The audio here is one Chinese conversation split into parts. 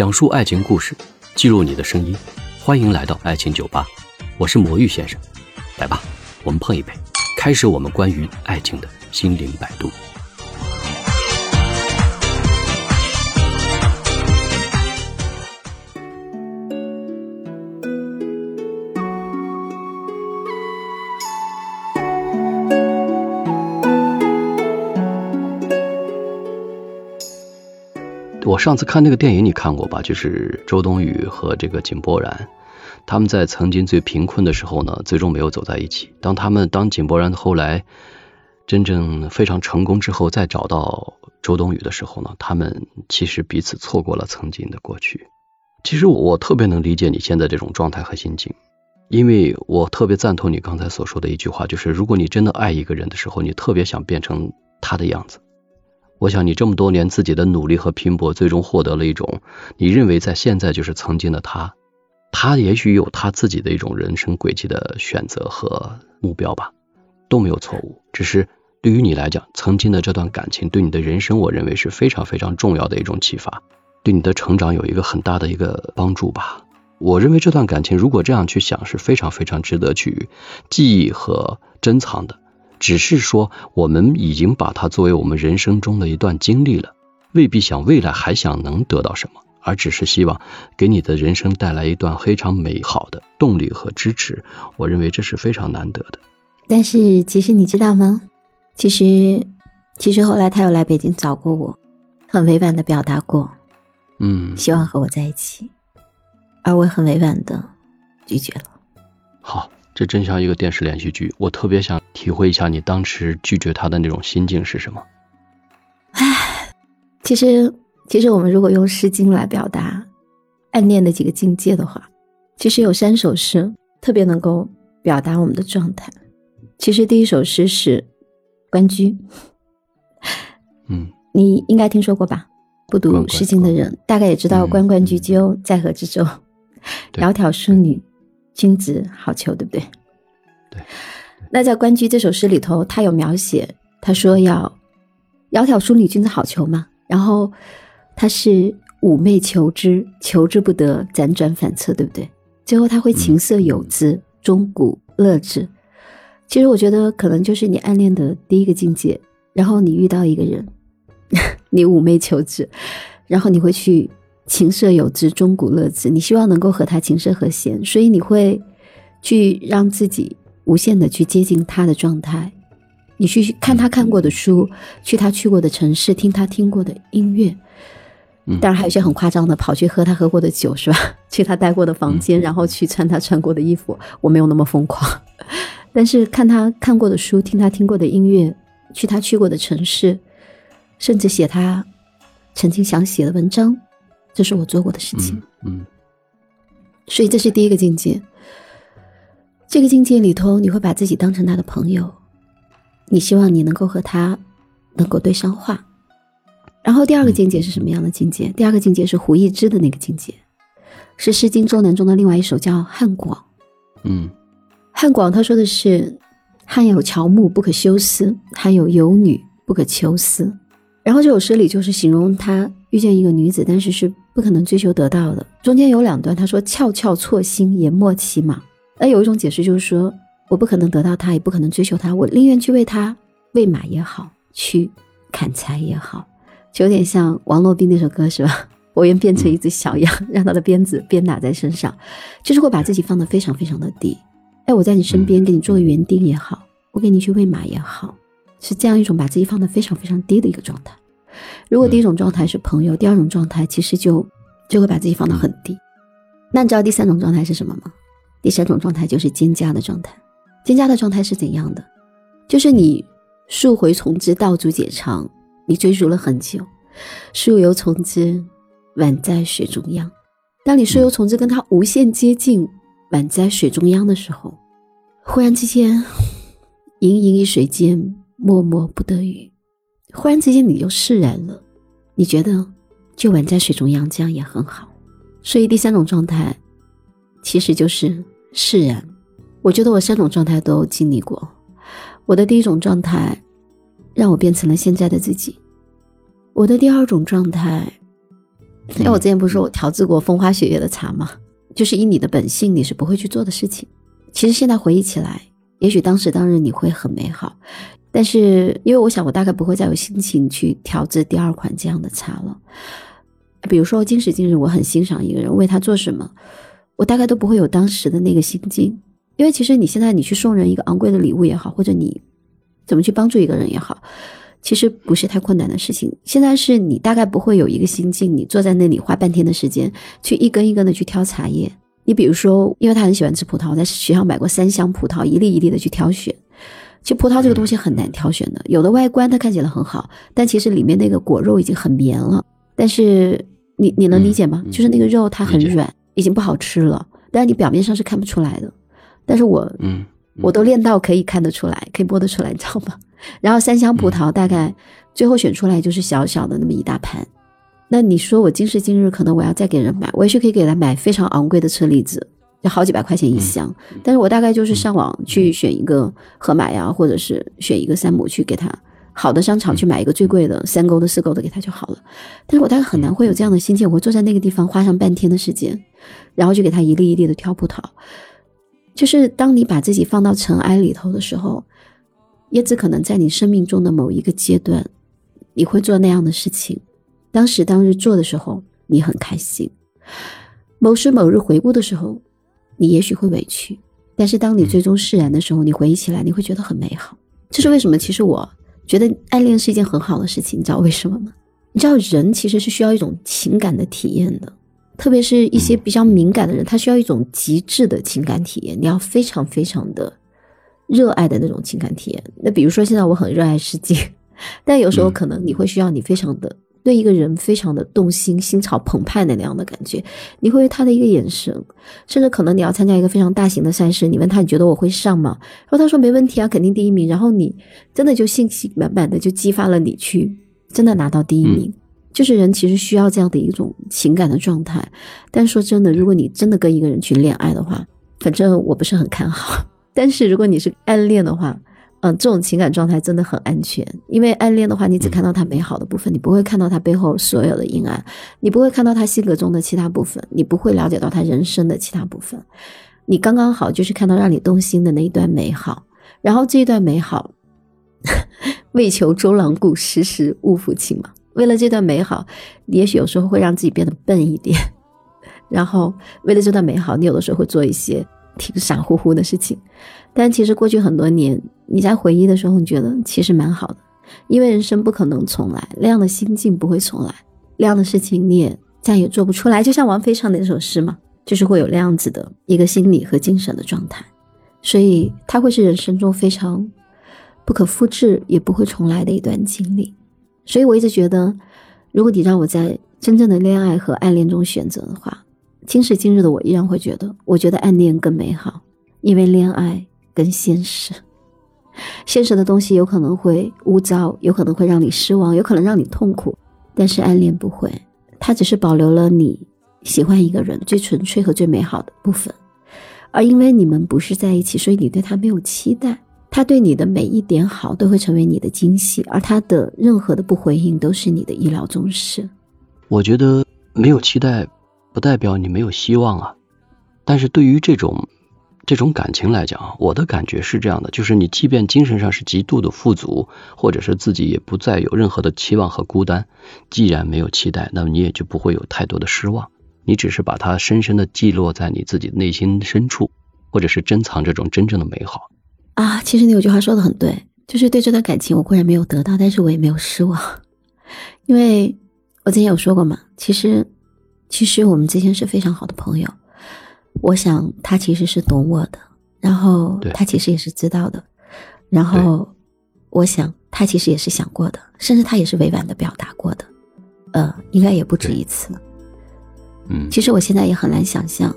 讲述爱情故事，记录你的声音。欢迎来到爱情酒吧，我是魔芋先生。来吧，我们碰一杯，开始我们关于爱情的心灵摆渡。上次看那个电影，你看过吧？就是周冬雨和这个井柏然，他们在曾经最贫困的时候呢，最终没有走在一起。当他们当井柏然后来真正非常成功之后，再找到周冬雨的时候呢，他们其实彼此错过了曾经的过去。其实我特别能理解你现在这种状态和心境，因为我特别赞同你刚才所说的一句话，就是如果你真的爱一个人的时候，你特别想变成他的样子。我想你这么多年自己的努力和拼搏，最终获得了一种你认为在现在就是曾经的他，他也许有他自己的一种人生轨迹的选择和目标吧，都没有错误。只是对于你来讲，曾经的这段感情对你的人生，我认为是非常非常重要的一种启发，对你的成长有一个很大的一个帮助吧。我认为这段感情如果这样去想，是非常非常值得去记忆和珍藏的。只是说，我们已经把它作为我们人生中的一段经历了，未必想未来还想能得到什么，而只是希望给你的人生带来一段非常美好的动力和支持。我认为这是非常难得的。但是，其实你知道吗？其实，其实后来他又来北京找过我，很委婉的表达过，嗯，希望和我在一起，而我很委婉的拒绝了。好。这真像一个电视连续剧，我特别想体会一下你当时拒绝他的那种心境是什么。唉，其实，其实我们如果用《诗经》来表达暗恋的几个境界的话，其实有三首诗特别能够表达我们的状态。其实第一首诗是《关雎》，嗯，你应该听说过吧？不读《诗经》的人大概也知道“关关雎鸠，在河之洲，窈窕淑女，君子好逑”，对不对？对，那在《关雎》这首诗里头，他有描写，他说要“窈窕淑女，君子好逑”嘛。然后他是妩媚求之，求之不得，辗转反侧，对不对？最后他会琴瑟友之，钟鼓乐之。其实我觉得，可能就是你暗恋的第一个境界。然后你遇到一个人，你妩媚求之，然后你会去琴瑟友之，钟鼓乐之，你希望能够和他琴瑟和弦，所以你会去让自己。无限的去接近他的状态，你去看他看过的书，去他去过的城市，听他听过的音乐，当然还有一些很夸张的，跑去喝他喝过的酒，是吧？去他待过的房间，然后去穿他穿过的衣服。我没有那么疯狂，但是看他看过的书，听他听过的音乐，去他去过的城市，甚至写他曾经想写的文章，这是我做过的事情。嗯，所以这是第一个境界。这个境界里头，你会把自己当成他的朋友，你希望你能够和他能够对上话。然后第二个境界是什么样的境界？第二个境界是胡一之的那个境界，是《诗经·周南》中的另外一首叫《汉广》。嗯，《汉广》他说的是：“汉有乔木，不可休思；汉有游女，不可求思。”然后这首诗里就是形容他遇见一个女子，但是是不可能追求得到的。中间有两段，他说：“翘翘错薪，言莫其马。”那有一种解释就是说，我不可能得到他，也不可能追求他，我宁愿去为他喂马也好，去砍柴也好，就有点像王洛宾那首歌是吧？我愿变成一只小羊，让他的鞭子鞭打在身上，就是会把自己放得非常非常的低。哎，我在你身边给你做个园丁也好，我给你去喂马也好，是这样一种把自己放得非常非常低的一个状态。如果第一种状态是朋友，第二种状态其实就就会把自己放得很低。那你知道第三种状态是什么吗？第三种状态就是蒹葭的状态，蒹葭的状态是怎样的？就是你溯回从之，道阻且长，你追逐了很久，溯游从之，宛在水中央。当你溯游从之跟他无限接近，宛在水中央的时候，忽然之间，盈盈一水间，脉脉不得语。忽然之间，你就释然了，你觉得就宛在水中央，这样也很好。所以第三种状态。其实就是释然。我觉得我三种状态都经历过。我的第一种状态，让我变成了现在的自己。我的第二种状态，因为我之前不是说我调制过风花雪月的茶吗？就是以你的本性，你是不会去做的事情。其实现在回忆起来，也许当时当日你会很美好，但是因为我想，我大概不会再有心情去调制第二款这样的茶了。比如说今时今日，我很欣赏一个人，为他做什么，我大概都不会有当时的那个心境。因为其实你现在你去送人一个昂贵的礼物也好，或者你怎么去帮助一个人也好，其实不是太困难的事情。现在是你大概不会有一个心境，你坐在那里花半天的时间去一根一根的去挑茶叶。你比如说，因为他很喜欢吃葡萄，在学校买过三箱葡萄，一粒一粒的去挑选。其实葡萄这个东西很难挑选的，有的外观它看起来很好，但其实里面那个果肉已经很绵了。但是你你能理解吗？就是那个肉它很软，已经不好吃了，但是你表面上是看不出来的。但是我嗯，我都练到可以看得出来，可以摸得出来，你知道吗？然后三箱葡萄大概最后选出来就是小小的那么一大盘。那你说我今时今日可能我要再给人买，我也是可以给他买非常昂贵的车厘子，就好几百块钱一箱。但是我大概就是上网去选一个盒马呀，或者是选一个山姆去给他好的商场去买一个最贵的三勾的四勾的给他就好了。但是我大概很难会有这样的心情，我会坐在那个地方花上半天的时间，然后就给他一粒一粒的挑葡萄。就是当你把自己放到尘埃里头的时候，也只可能在你生命中的某一个阶段，你会做那样的事情。当时当日做的时候，你很开心；某时某日回顾的时候，你也许会委屈。但是当你最终释然的时候，你回忆起来，你会觉得很美好。这是为什么？其实我觉得暗恋是一件很好的事情。你知道为什么吗？你知道人其实是需要一种情感的体验的，特别是一些比较敏感的人，他需要一种极致的情感体验。你要非常非常的热爱的那种情感体验。那比如说，现在我很热爱世界，但有时候可能你会需要你非常的。对一个人非常的动心，心潮澎湃的那样的感觉，你会他的一个眼神，甚至可能你要参加一个非常大型的赛事，你问他你觉得我会上吗？然后他说没问题啊，肯定第一名。然后你真的就信心满满的就激发了你去真的拿到第一名。就是人其实需要这样的一种情感的状态。但说真的，如果你真的跟一个人去恋爱的话，反正我不是很看好。但是如果你是暗恋的话，嗯，这种情感状态真的很安全，因为暗恋的话，你只看到他美好的部分，你不会看到他背后所有的阴暗，你不会看到他性格中的其他部分，你不会了解到他人生的其他部分，你刚刚好就是看到让你动心的那一段美好，然后这一段美好，为求周郎顾，时时误抚琴嘛。为了这段美好，也许有时候会让自己变得笨一点，然后为了这段美好，你有的时候会做一些挺傻乎乎的事情。但其实过去很多年，你在回忆的时候，你觉得其实蛮好的，因为人生不可能重来，那样的心境不会重来，那样的事情你也再也做不出来。就像王菲唱的那首诗嘛，就是会有那样子的一个心理和精神的状态，所以它会是人生中非常不可复制也不会重来的一段经历。所以我一直觉得，如果你让我在真正的恋爱和暗恋中选择的话，今时今日的我依然会觉得，我觉得暗恋更美好，因为恋爱。跟现实，现实的东西有可能会污糟，有可能会让你失望，有可能让你痛苦。但是暗恋不会，它只是保留了你喜欢一个人最纯粹和最美好的部分。而因为你们不是在一起，所以你对他没有期待。他对你的每一点好都会成为你的惊喜，而他的任何的不回应都是你的意料中事。我觉得没有期待，不代表你没有希望啊。但是对于这种。这种感情来讲，我的感觉是这样的，就是你即便精神上是极度的富足，或者是自己也不再有任何的期望和孤单，既然没有期待，那么你也就不会有太多的失望。你只是把它深深的记录在你自己内心深处，或者是珍藏这种真正的美好。啊，其实你有句话说的很对，就是对这段感情我固然没有得到，但是我也没有失望，因为我之前有说过嘛，其实其实我们之间是非常好的朋友。我想他其实是懂我的，然后他其实也是知道的，然后我想他其实也是想过的，甚至他也是委婉的表达过的，呃，应该也不止一次。嗯，其实我现在也很难想象，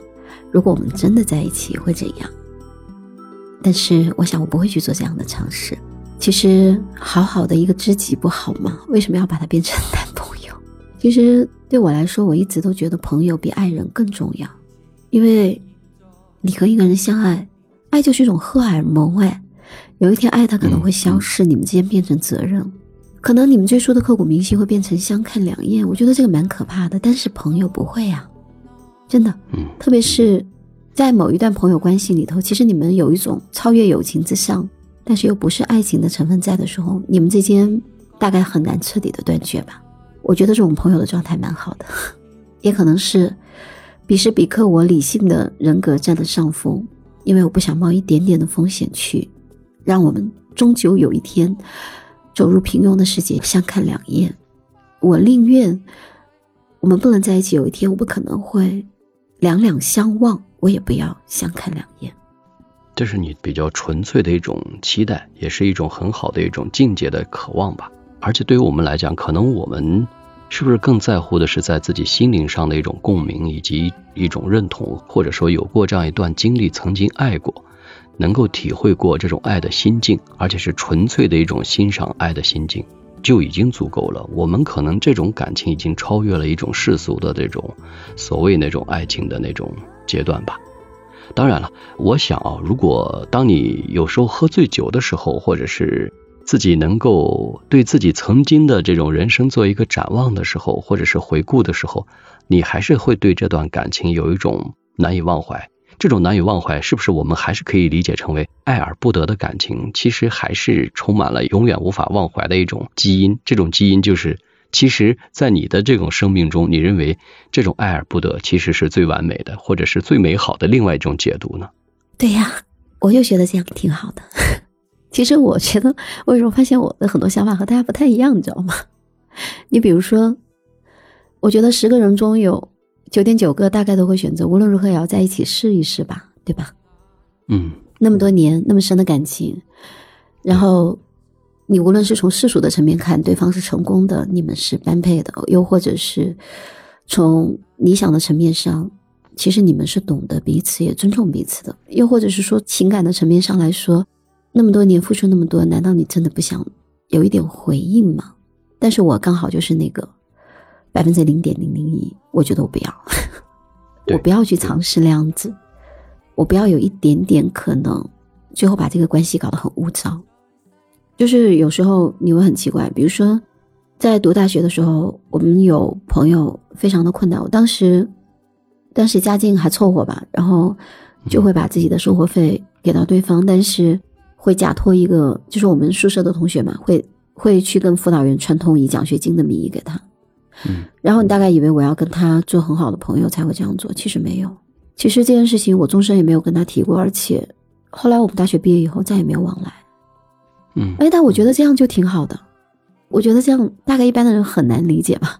如果我们真的在一起会怎样。但是我想我不会去做这样的尝试。其实好好的一个知己不好吗？为什么要把它变成男朋友？其实对我来说，我一直都觉得朋友比爱人更重要。因为，你和一个人相爱，爱就是一种荷尔蒙哎，有一天爱他可能会消失，你们之间变成责任，可能你们最初的刻骨铭心会变成相看两厌，我觉得这个蛮可怕的。但是朋友不会呀，真的，嗯，特别是在某一段朋友关系里头，其实你们有一种超越友情之上，但是又不是爱情的成分在的时候，你们之间大概很难彻底的断绝吧。我觉得这种朋友的状态蛮好的，也可能是彼时彼刻我理性的人格占了上风，因为我不想冒一点点的风险去让我们终究有一天走入平庸的世界，相看两厌。我宁愿我们不能在一起，有一天我不可能会两两相望，我也不要相看两厌。这是你比较纯粹的一种期待，也是一种很好的一种境界的渴望吧。而且对于我们来讲，可能我们是不是更在乎的是在自己心灵上的一种共鸣，以及一种认同，或者说有过这样一段经历，曾经爱过，能够体会过这种爱的心境，而且是纯粹的一种欣赏爱的心境，就已经足够了。我们可能这种感情已经超越了一种世俗的这种所谓那种爱情的那种阶段吧。当然了，我想啊，如果当你有时候喝醉酒的时候，或者是自己能够对自己曾经的这种人生做一个展望的时候，或者是回顾的时候，你还是会对这段感情有一种难以忘怀。这种难以忘怀，是不是我们还是可以理解成为爱而不得的感情？其实还是充满了永远无法忘怀的一种基因。这种基因就是，其实，在你的这种生命中，你认为这种爱而不得其实是最完美的，或者是最美好的另外一种解读呢？对呀，我就觉得这样挺好的。其实我觉得，为什么发现我的很多想法和大家不太一样，你知道吗？你比如说，我觉得十个人中有九点九个大概都会选择无论如何也要在一起试一试吧，对吧？嗯，那么多年那么深的感情，然后你无论是从世俗的层面看，对方是成功的，你们是般配的，又或者是从理想的层面上，其实你们是懂得彼此也尊重彼此的，又或者是说情感的层面上来说。那么多年付出那么多，难道你真的不想有一点回应吗？但是我刚好就是那个百分之零点零零一，我觉得我不要，我不要去尝试那样子，我不要有一点点可能，最后把这个关系搞得很污糟。就是有时候你会很奇怪，比如说在读大学的时候，我们有朋友非常的困难，我当时当时家境还凑合吧，然后就会把自己的生活费给到对方，但是。会假托一个，就是我们宿舍的同学嘛，会会去跟辅导员串通，以奖学金的名义给他。嗯，然后你大概以为我要跟他做很好的朋友才会这样做，其实没有。其实这件事情我终身也没有跟他提过，而且后来我们大学毕业以后再也没有往来。嗯，哎，但我觉得这样就挺好的。我觉得这样大概一般的人很难理解吧。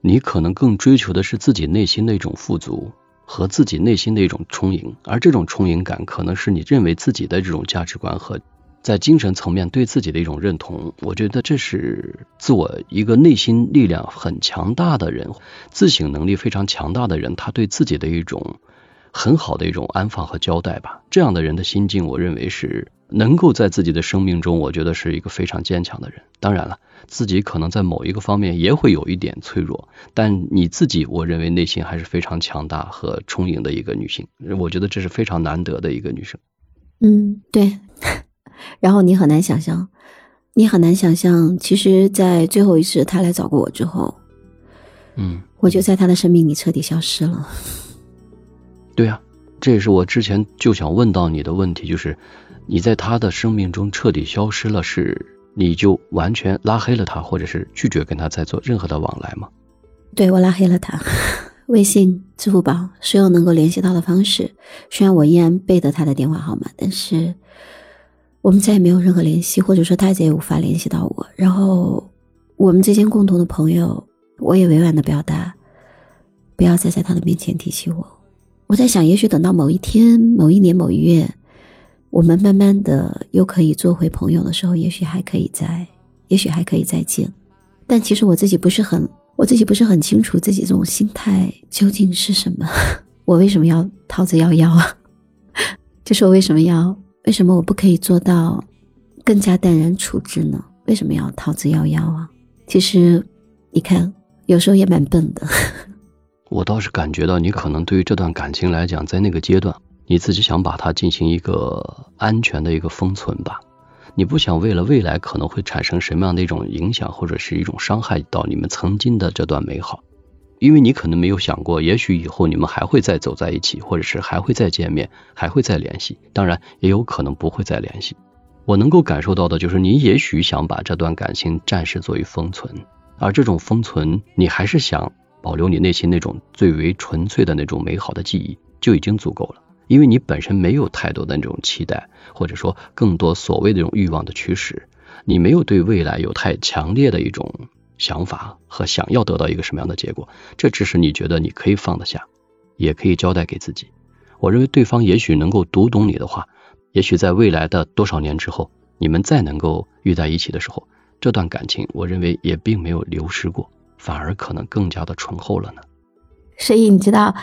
你可能更追求的是自己内心的一种富足。和自己内心的一种充盈，而这种充盈感，可能是你认为自己的这种价值观和在精神层面对自己的一种认同。我觉得这是自我一个内心力量很强大的人，自省能力非常强大的人，他对自己的一种很好的一种安放和交代吧。这样的人的心境，我认为是。能够在自己的生命中，我觉得是一个非常坚强的人。当然了，自己可能在某一个方面也会有一点脆弱，但你自己，我认为内心还是非常强大和充盈的一个女性。我觉得这是非常难得的一个女生。嗯，对。然后你很难想象，你很难想象，其实，在最后一次他来找过我之后，嗯，我就在他的生命里彻底消失了。对呀，这也是我之前就想问到你的问题，就是。你在他的生命中彻底消失了，是你就完全拉黑了他，或者是拒绝跟他再做任何的往来吗？对我拉黑了他，微信、支付宝所有能够联系到的方式，虽然我依然背得他的电话号码，但是我们再也没有任何联系，或者说他再也无法联系到我。然后我们之间共同的朋友，我也委婉的表达，不要再在他的面前提起我。我在想，也许等到某一天、某一年、某一月。我们慢慢的又可以做回朋友的时候，也许还可以再，也许还可以再见。但其实我自己不是很，我自己不是很清楚自己这种心态究竟是什么。我为什么要逃之夭夭啊？就是我为什么要，为什么我不可以做到更加淡然处之呢？为什么要逃之夭夭啊？其实，你看，有时候也蛮笨的。我倒是感觉到，你可能对于这段感情来讲，在那个阶段。你自己想把它进行一个安全的一个封存吧，你不想为了未来可能会产生什么样的一种影响或者是一种伤害到你们曾经的这段美好，因为你可能没有想过，也许以后你们还会再走在一起，或者是还会再见面，还会再联系，当然也有可能不会再联系。我能够感受到的就是，你也许想把这段感情暂时作为封存，而这种封存，你还是想保留你内心那种最为纯粹的那种美好的记忆，就已经足够了。因为你本身没有太多的那种期待，或者说更多所谓的这种欲望的驱使，你没有对未来有太强烈的一种想法和想要得到一个什么样的结果，这只是你觉得你可以放得下，也可以交代给自己。我认为对方也许能够读懂你的话，也许在未来的多少年之后，你们再能够遇在一起的时候，这段感情我认为也并没有流失过，反而可能更加的醇厚了呢。所以你知道。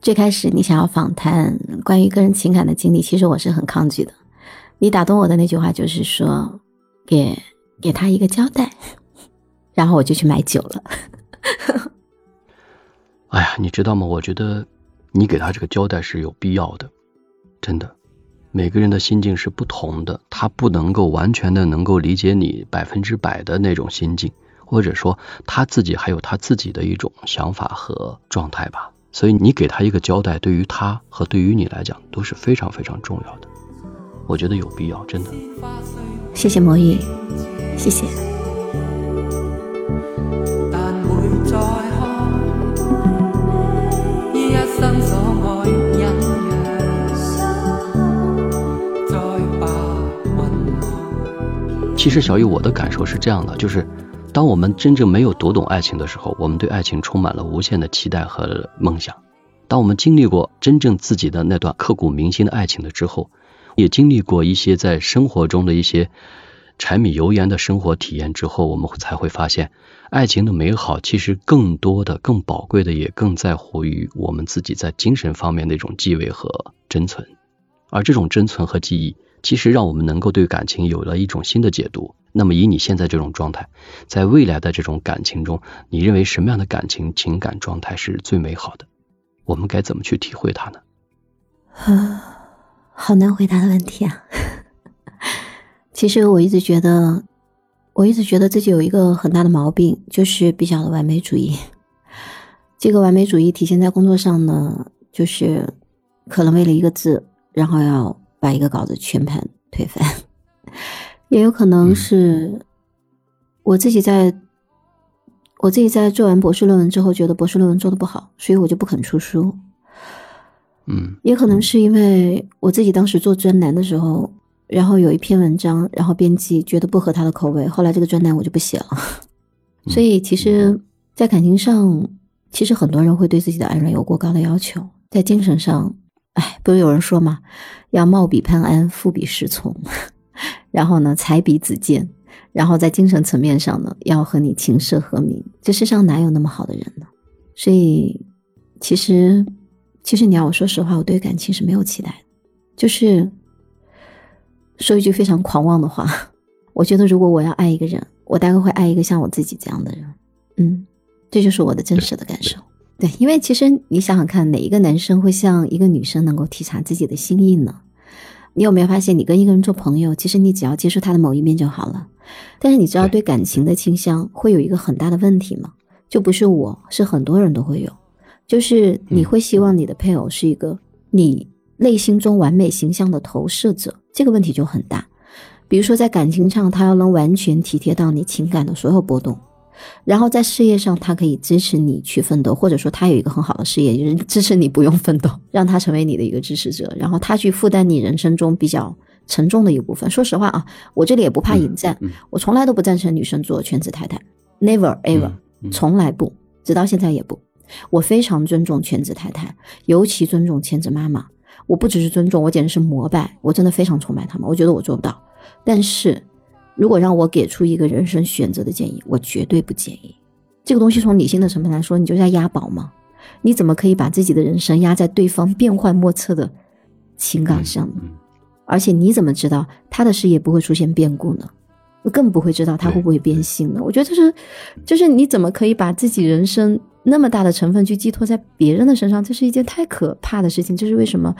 最开始你想要访谈关于个人情感的经历，其实我是很抗拒的。你打动我的那句话就是说，给给他一个交代，然后我就去买酒了。哎呀，你知道吗？我觉得你给他这个交代是有必要的，真的。每个人的心境是不同的，他不能够完全的能够理解你百分之百的那种心境，或者说他自己还有他自己的一种想法和状态吧。所以你给他一个交代，对于他和对于你来讲都是非常非常重要的。我觉得有必要，真的。谢谢魔芋，谢谢。其实小雨，我的感受是这样的，就是。当我们真正没有读懂爱情的时候，我们对爱情充满了无限的期待和梦想。当我们经历过真正自己的那段刻骨铭心的爱情的之后，也经历过一些在生活中的一些柴米油盐的生活体验之后，我们才会发现，爱情的美好其实更多的、更宝贵的，也更在乎于我们自己在精神方面的一种继位和珍存。而这种珍存和记忆，其实让我们能够对感情有了一种新的解读。那么以你现在这种状态，在未来的这种感情中，你认为什么样的感情情感状态是最美好的？我们该怎么去体会它呢？啊，好难回答的问题啊！其实我一直觉得，我一直觉得自己有一个很大的毛病，就是比较的完美主义。这个完美主义体现在工作上呢，就是可能为了一个字，然后要把一个稿子全盘推翻。也有可能是我自己在，我自己在做完博士论文之后，觉得博士论文做的不好，所以我就不肯出书。嗯，也可能是因为我自己当时做专栏的时候，然后有一篇文章，然后编辑觉得不合他的口味，后来这个专栏我就不写了。所以其实，在感情上，其实很多人会对自己的爱人有过高的要求，在精神上，哎，不是有人说嘛，要貌比潘安，富比石从。然后呢，才彼子见，然后在精神层面上呢，要和你琴瑟和鸣。这世上哪有那么好的人呢？所以，其实，其实你要我说实话，我对感情是没有期待的。就是说一句非常狂妄的话，我觉得如果我要爱一个人，我大概会爱一个像我自己这样的人。嗯，这就是我的真实的感受。对，因为其实你想想看，哪一个男生会像一个女生能够体察自己的心意呢？你有没有发现，你跟一个人做朋友，其实你只要接受他的某一面就好了。但是你知道，对感情的倾向会有一个很大的问题吗？就不是我，是很多人都会有，就是你会希望你的配偶是一个你内心中完美形象的投射者，这个问题就很大。比如说在感情上，他要能完全体贴到你情感的所有波动。然后在事业上，他可以支持你去奋斗，或者说他有一个很好的事业，就是支持你不用奋斗，让他成为你的一个支持者，然后他去负担你人生中比较沉重的一部分。说实话啊，我这里也不怕引战，我从来都不赞成女生做全职太太，never ever，从来不，直到现在也不。我非常尊重全职太太，尤其尊重全职妈妈。我不只是尊重，我简直是膜拜，我真的非常崇拜他们。我觉得我做不到，但是。如果让我给出一个人生选择的建议，我绝对不建议。这个东西从理性的成分来说，你就在押宝吗？你怎么可以把自己的人生压在对方变幻莫测的情感上呢？而且你怎么知道他的事业不会出现变故呢？更不会知道他会不会变心呢？我觉得这是，就是你怎么可以把自己人生那么大的成分去寄托在别人的身上？这是一件太可怕的事情。这是为什么？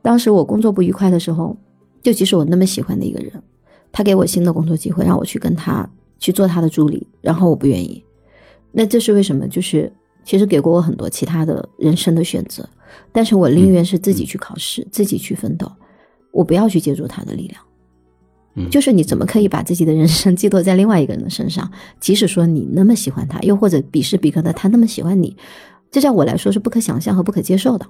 当时我工作不愉快的时候，就即使我那么喜欢的一个人。他给我新的工作机会，让我去跟他去做他的助理，然后我不愿意。那这是为什么？就是其实给过我很多其他的人生的选择，但是我宁愿是自己去考试，自己去奋斗，我不要去借助他的力量。嗯，就是你怎么可以把自己的人生 寄托在另外一个人的身上？即使说你那么喜欢他，又或者彼时彼刻的他那么喜欢你，这在我来说是不可想象和不可接受的。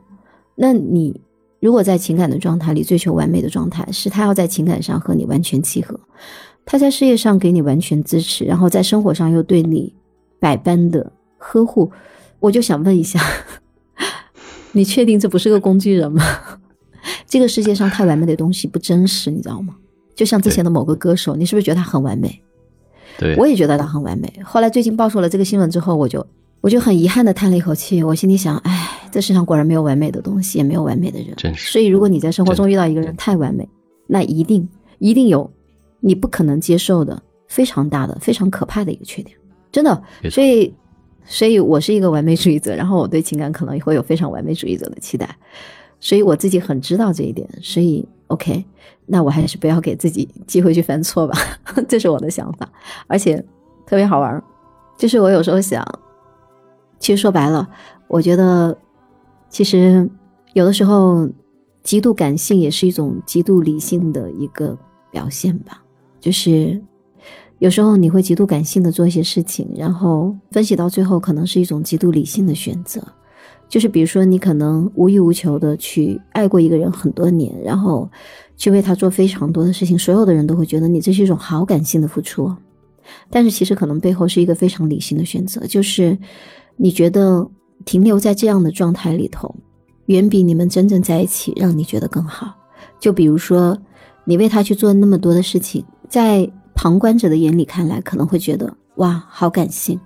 那你如果在情感的状态里追求完美的状态，是他要在情感上和你完全契合，他在事业上给你完全支持，然后在生活上又对你百般的呵护，我就想问一下，你确定这不是个工具人吗？这个世界上太完美的东西不真实，你知道吗？就像之前的某个歌手，你是不是觉得他很完美？对，我也觉得他很完美。后来最近爆出了这个新闻之后，我就我就很遗憾的叹了一口气。我心里想，哎，这世上果然没有完美的东西，也没有完美的人。真是。所以，如果你在生活中遇到一个人太完美，那一定一定有你不可能接受的非常大的、非常可怕的一个缺点。真的。所以，所以我是一个完美主义者，然后我对情感可能也会有非常完美主义者的期待。所以我自己很知道这一点。所以，OK。那我还是不要给自己机会去犯错吧，这是我的想法。而且特别好玩，就是我有时候想，其实说白了，我觉得其实有的时候极度感性也是一种极度理性的一个表现吧。就是有时候你会极度感性的做一些事情，然后分析到最后，可能是一种极度理性的选择。就是比如说，你可能无欲无求的去爱过一个人很多年，然后。去为他做非常多的事情，所有的人都会觉得你这是一种好感性的付出，但是其实可能背后是一个非常理性的选择，就是你觉得停留在这样的状态里头，远比你们真正在一起让你觉得更好。就比如说，你为他去做那么多的事情，在旁观者的眼里看来可能会觉得哇好感性，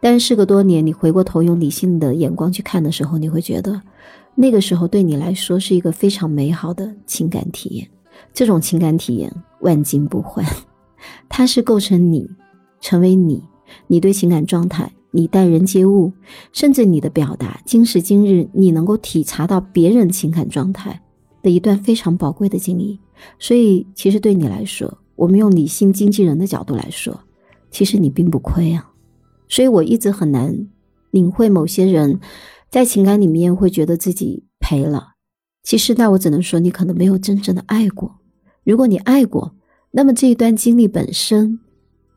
但是事隔多年，你回过头用理性的眼光去看的时候，你会觉得。那个时候对你来说是一个非常美好的情感体验，这种情感体验万金不换，它是构成你成为你，你对情感状态，你待人接物，甚至你的表达，今时今日你能够体察到别人情感状态的一段非常宝贵的经历。所以，其实对你来说，我们用理性经纪人的角度来说，其实你并不亏啊。所以我一直很难领会某些人。在情感里面会觉得自己赔了，其实那我只能说你可能没有真正的爱过。如果你爱过，那么这一段经历本身，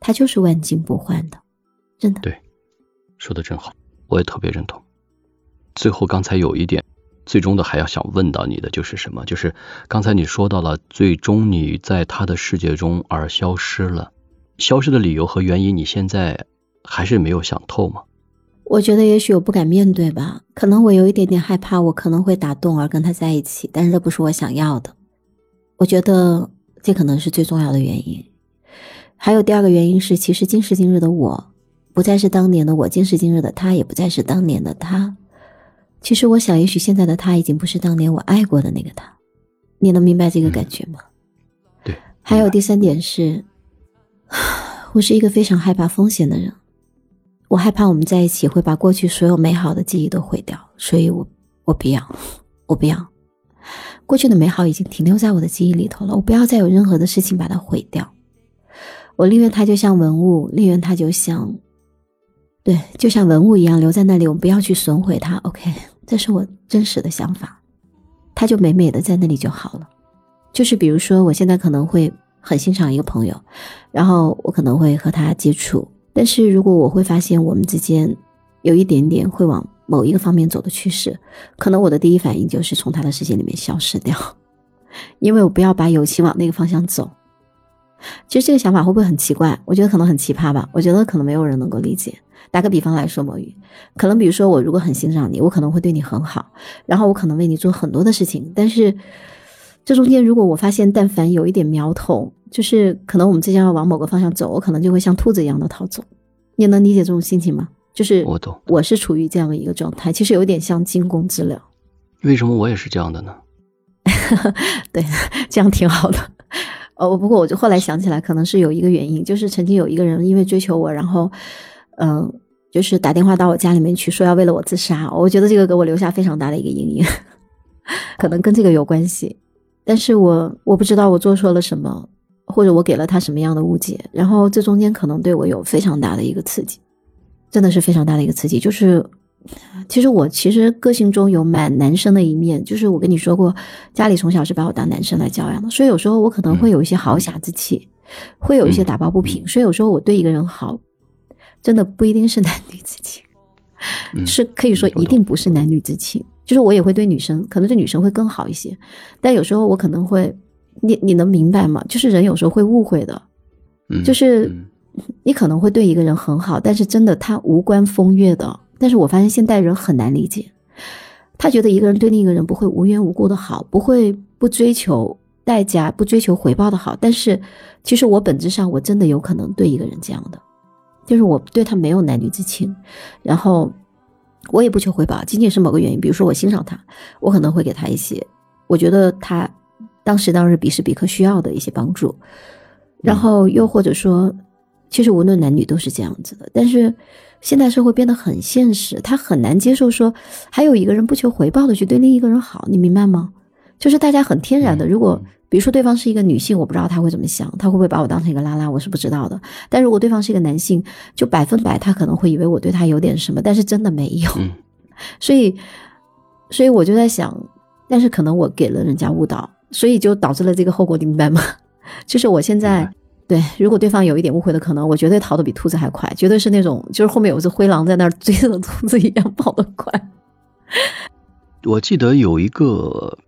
它就是万金不换的，真的。对，说的真好，我也特别认同。最后刚才有一点，最终的还要想问到你的就是什么？就是刚才你说到了，最终你在他的世界中而消失了，消失的理由和原因，你现在还是没有想透吗？我觉得也许我不敢面对吧，可能我有一点点害怕，我可能会打动而跟他在一起，但是这不是我想要的。我觉得这可能是最重要的原因。还有第二个原因是，其实今时今日的我，不再是当年的我；今时今日的他，也不再是当年的他。其实我想，也许现在的他已经不是当年我爱过的那个他。你能明白这个感觉吗？对。还有第三点是，我是一个非常害怕风险的人。我害怕我们在一起会把过去所有美好的记忆都毁掉，所以我我不要，我不要，过去的美好已经停留在我的记忆里头了，我不要再有任何的事情把它毁掉。我宁愿它就像文物，宁愿它就像，对，就像文物一样留在那里，我们不要去损毁它。OK，这是我真实的想法，它就美美的在那里就好了。就是比如说，我现在可能会很欣赏一个朋友，然后我可能会和他接触。但是如果我会发现我们之间有一点点会往某一个方面走的趋势，可能我的第一反应就是从他的世界里面消失掉，因为我不要把友情往那个方向走。其实这个想法会不会很奇怪？我觉得可能很奇葩吧。我觉得可能没有人能够理解。打个比方来说，某鱼，可能比如说我如果很欣赏你，我可能会对你很好，然后我可能为你做很多的事情。但是这中间如果我发现但凡有一点苗头，就是可能我们之间要往某个方向走，我可能就会像兔子一样的逃走。你能理解这种心情吗？就是我懂，我是处于这样的一个状态，其实有点像惊弓之鸟。为什么我也是这样的呢？对，这样挺好的。哦，不过我就后来想起来，可能是有一个原因，就是曾经有一个人因为追求我，然后嗯，就是打电话到我家里面去，说要为了我自杀。我觉得这个给我留下非常大的一个阴影，可能跟这个有关系。但是我我不知道我做错了什么。或者我给了他什么样的误解，然后这中间可能对我有非常大的一个刺激，真的是非常大的一个刺激。就是其实我其实个性中有蛮男生的一面，就是我跟你说过，家里从小是把我当男生来教养的，所以有时候我可能会有一些豪侠之气，会有一些打抱不平，所以有时候我对一个人好，真的不一定是男女之情，是可以说一定不是男女之情。就是我也会对女生，可能对女生会更好一些，但有时候我可能会，你你能明白吗？就是人有时候会误会的，就是你可能会对一个人很好，但是真的他无关风月的。但是我发现现代人很难理解，他觉得一个人对另一个人不会无缘无故的好，不会不追求代价、不追求回报的好。但是其实我本质上我真的有可能对一个人这样的，就是我对他没有男女之情，然后。我也不求回报，仅仅是某个原因，比如说我欣赏他，我可能会给他一些我觉得他当时当日彼时彼刻需要的一些帮助，然后又或者说，其实无论男女都是这样子的。但是现代社会变得很现实，他很难接受说还有一个人不求回报的去对另一个人好，你明白吗？就是大家很天然的，如果。比如说，对方是一个女性，我不知道他会怎么想，他会不会把我当成一个拉拉，我是不知道的。但如果对方是一个男性，就百分百他可能会以为我对他有点什么，但是真的没有。所以，所以我就在想，但是可能我给了人家误导，所以就导致了这个后果，你明白吗？就是我现在对，如果对方有一点误会的可能，我绝对逃得比兔子还快，绝对是那种就是后面有只灰狼在那儿追着兔子一样跑得快。我记得有一个。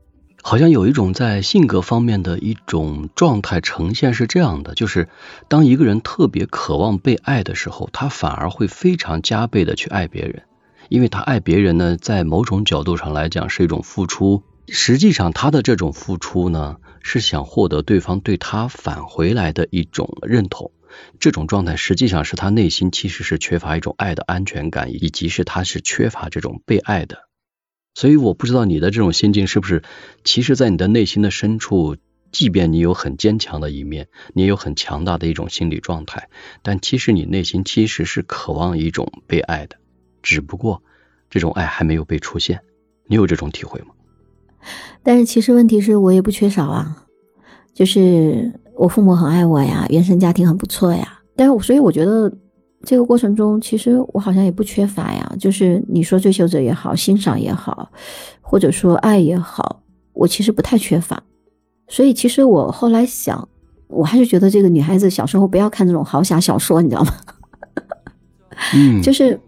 好像有一种在性格方面的一种状态呈现是这样的，就是当一个人特别渴望被爱的时候，他反而会非常加倍的去爱别人，因为他爱别人呢，在某种角度上来讲是一种付出，实际上他的这种付出呢，是想获得对方对他返回来的一种认同，这种状态实际上是他内心其实是缺乏一种爱的安全感，以及是他是缺乏这种被爱的。所以我不知道你的这种心境是不是，其实，在你的内心的深处，即便你有很坚强的一面，你有很强大的一种心理状态，但其实你内心其实是渴望一种被爱的，只不过这种爱还没有被出现。你有这种体会吗？但是其实问题是我也不缺少啊，就是我父母很爱我呀，原生家庭很不错呀，但是我所以我觉得。这个过程中，其实我好像也不缺乏呀。就是你说追求者也好，欣赏也好，或者说爱也好，我其实不太缺乏。所以，其实我后来想，我还是觉得这个女孩子小时候不要看这种豪侠小说，你知道吗？嗯，就是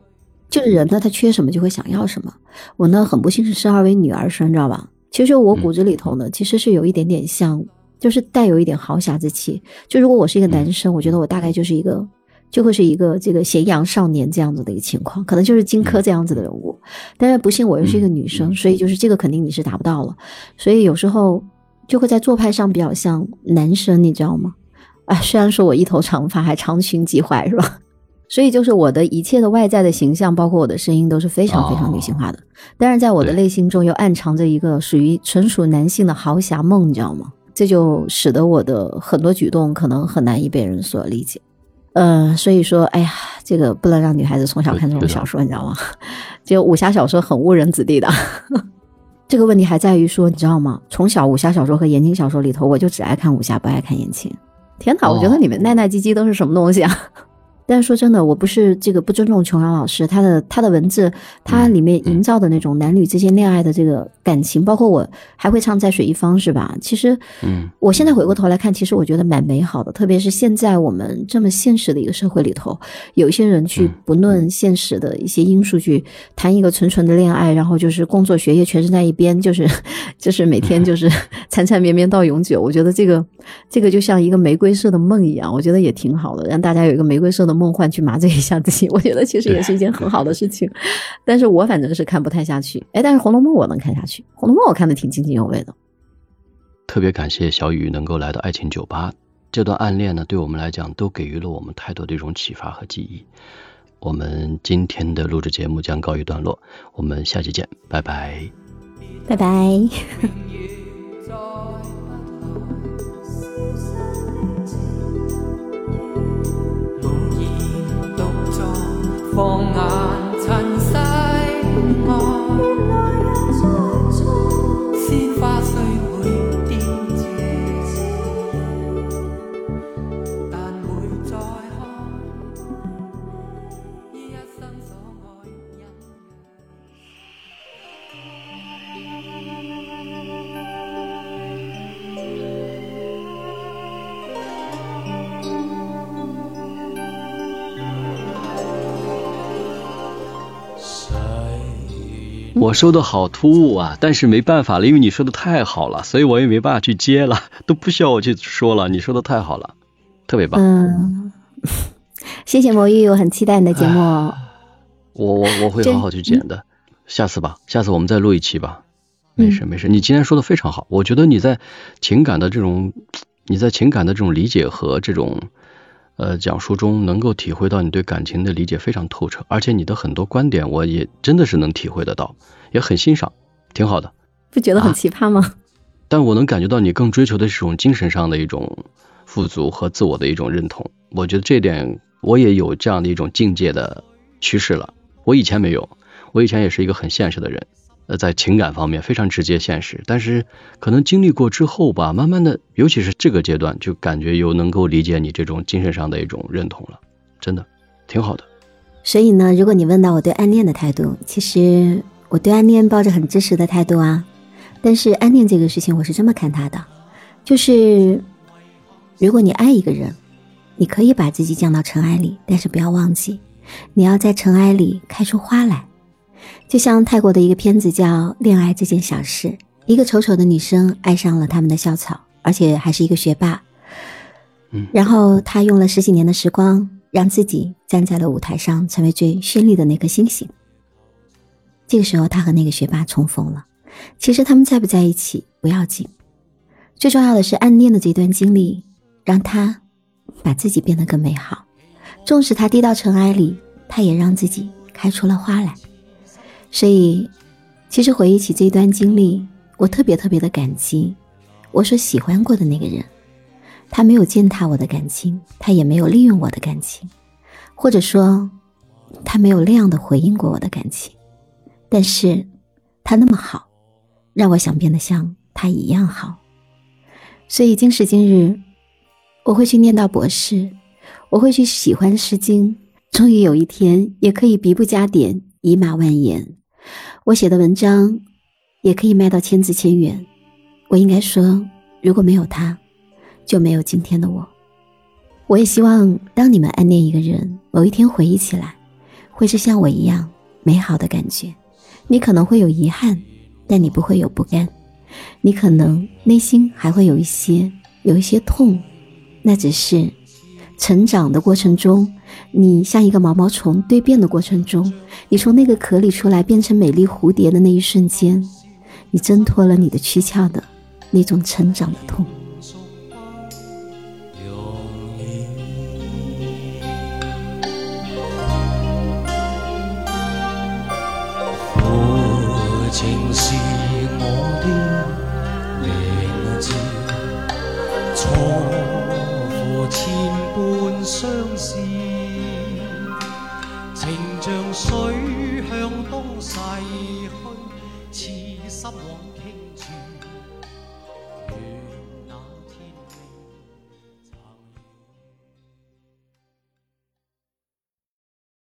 就是人呢，他缺什么就会想要什么。我呢，很不幸是生而为女儿生，你知道吧？其实我骨子里头呢，其实是有一点点像，就是带有一点豪侠之气。就如果我是一个男生，我觉得我大概就是一个。就会是一个这个咸阳少年这样子的一个情况，可能就是荆轲这样子的人物。但是不幸我又是一个女生，所以就是这个肯定你是达不到了。所以有时候就会在做派上比较像男生，你知道吗？啊，虽然说我一头长发还长裙及踝是吧？所以就是我的一切的外在的形象，包括我的声音都是非常非常女性化的。但是在我的内心中又暗藏着一个属于纯属男性的豪侠梦，你知道吗？这就使得我的很多举动可能很难以被人所理解。嗯，所以说，哎呀，这个不能让女孩子从小看这种小说，你知道吗？就武侠小说很误人子弟的。这个问题还在于说，你知道吗？从小武侠小说和言情小说里头，我就只爱看武侠，不爱看言情。天哪，我觉得你们奈奈唧唧都是什么东西啊？但是说真的，我不是这个不尊重琼瑶老师，她的她的文字，他里面营造的那种男女之间恋爱的这个感情，包括我还会唱《在水一方》，是吧？其实，嗯，我现在回过头来看，其实我觉得蛮美好的。特别是现在我们这么现实的一个社会里头，有一些人去不论现实的一些因素去谈一个纯纯的恋爱，然后就是工作学业全是在一边，就是 就是每天就是 缠缠绵绵到永久。我觉得这个这个就像一个玫瑰色的梦一样，我觉得也挺好的，让大家有一个玫瑰色的。梦幻去麻醉一下自己，我觉得其实也是一件很好的事情。但是我反正是看不太下去。哎，但是《红楼梦》我能看下去，《红楼梦》我看的挺津津有味的。特别感谢小雨能够来到爱情酒吧，这段暗恋呢，对我们来讲都给予了我们太多的一种启发和记忆。我们今天的录制节目将告一段落，我们下期见，拜拜，拜拜。放眼我说的好突兀啊，但是没办法了，因为你说的太好了，所以我也没办法去接了，都不需要我去说了。你说的太好了，特别棒。嗯，谢谢魔芋，我很期待你的节目。我我我会好好去剪的，下次吧，下次我们再录一期吧。没事没事，你今天说的非常好，我觉得你在情感的这种，你在情感的这种理解和这种。呃，讲述中能够体会到你对感情的理解非常透彻，而且你的很多观点我也真的是能体会得到，也很欣赏，挺好的。不觉得很奇葩吗？但我能感觉到你更追求的是一种精神上的一种富足和自我的一种认同。我觉得这点我也有这样的一种境界的趋势了。我以前没有，我以前也是一个很现实的人。在情感方面非常直接现实，但是可能经历过之后吧，慢慢的，尤其是这个阶段，就感觉有能够理解你这种精神上的一种认同了，真的挺好的。所以呢，如果你问到我对暗恋的态度，其实我对暗恋抱着很支持的态度啊。但是暗恋这个事情，我是这么看他的，就是如果你爱一个人，你可以把自己降到尘埃里，但是不要忘记，你要在尘埃里开出花来。就像泰国的一个片子叫《恋爱这件小事》，一个丑丑的女生爱上了他们的校草，而且还是一个学霸。嗯，然后她用了十几年的时光，让自己站在了舞台上，成为最绚丽的那颗星星。这个时候，她和那个学霸重逢了。其实他们在不在一起不要紧，最重要的是暗恋的这段经历，让她把自己变得更美好。纵使她跌到尘埃里，她也让自己开出了花来。所以，其实回忆起这段经历，我特别特别的感激我所喜欢过的那个人。他没有践踏我的感情，他也没有利用我的感情，或者说，他没有那样的回应过我的感情。但是，他那么好，让我想变得像他一样好。所以，今时今日，我会去念到博士，我会去喜欢《诗经》，终于有一天也可以笔不加点，以马万言。我写的文章也可以卖到千字千元。我应该说，如果没有他，就没有今天的我。我也希望，当你们暗恋一个人，某一天回忆起来，会是像我一样美好的感觉。你可能会有遗憾，但你不会有不甘。你可能内心还会有一些有一些痛，那只是成长的过程中。你像一个毛毛虫蜕变的过程中，你从那个壳里出来变成美丽蝴蝶的那一瞬间，你挣脱了你的躯壳的那种成长的痛。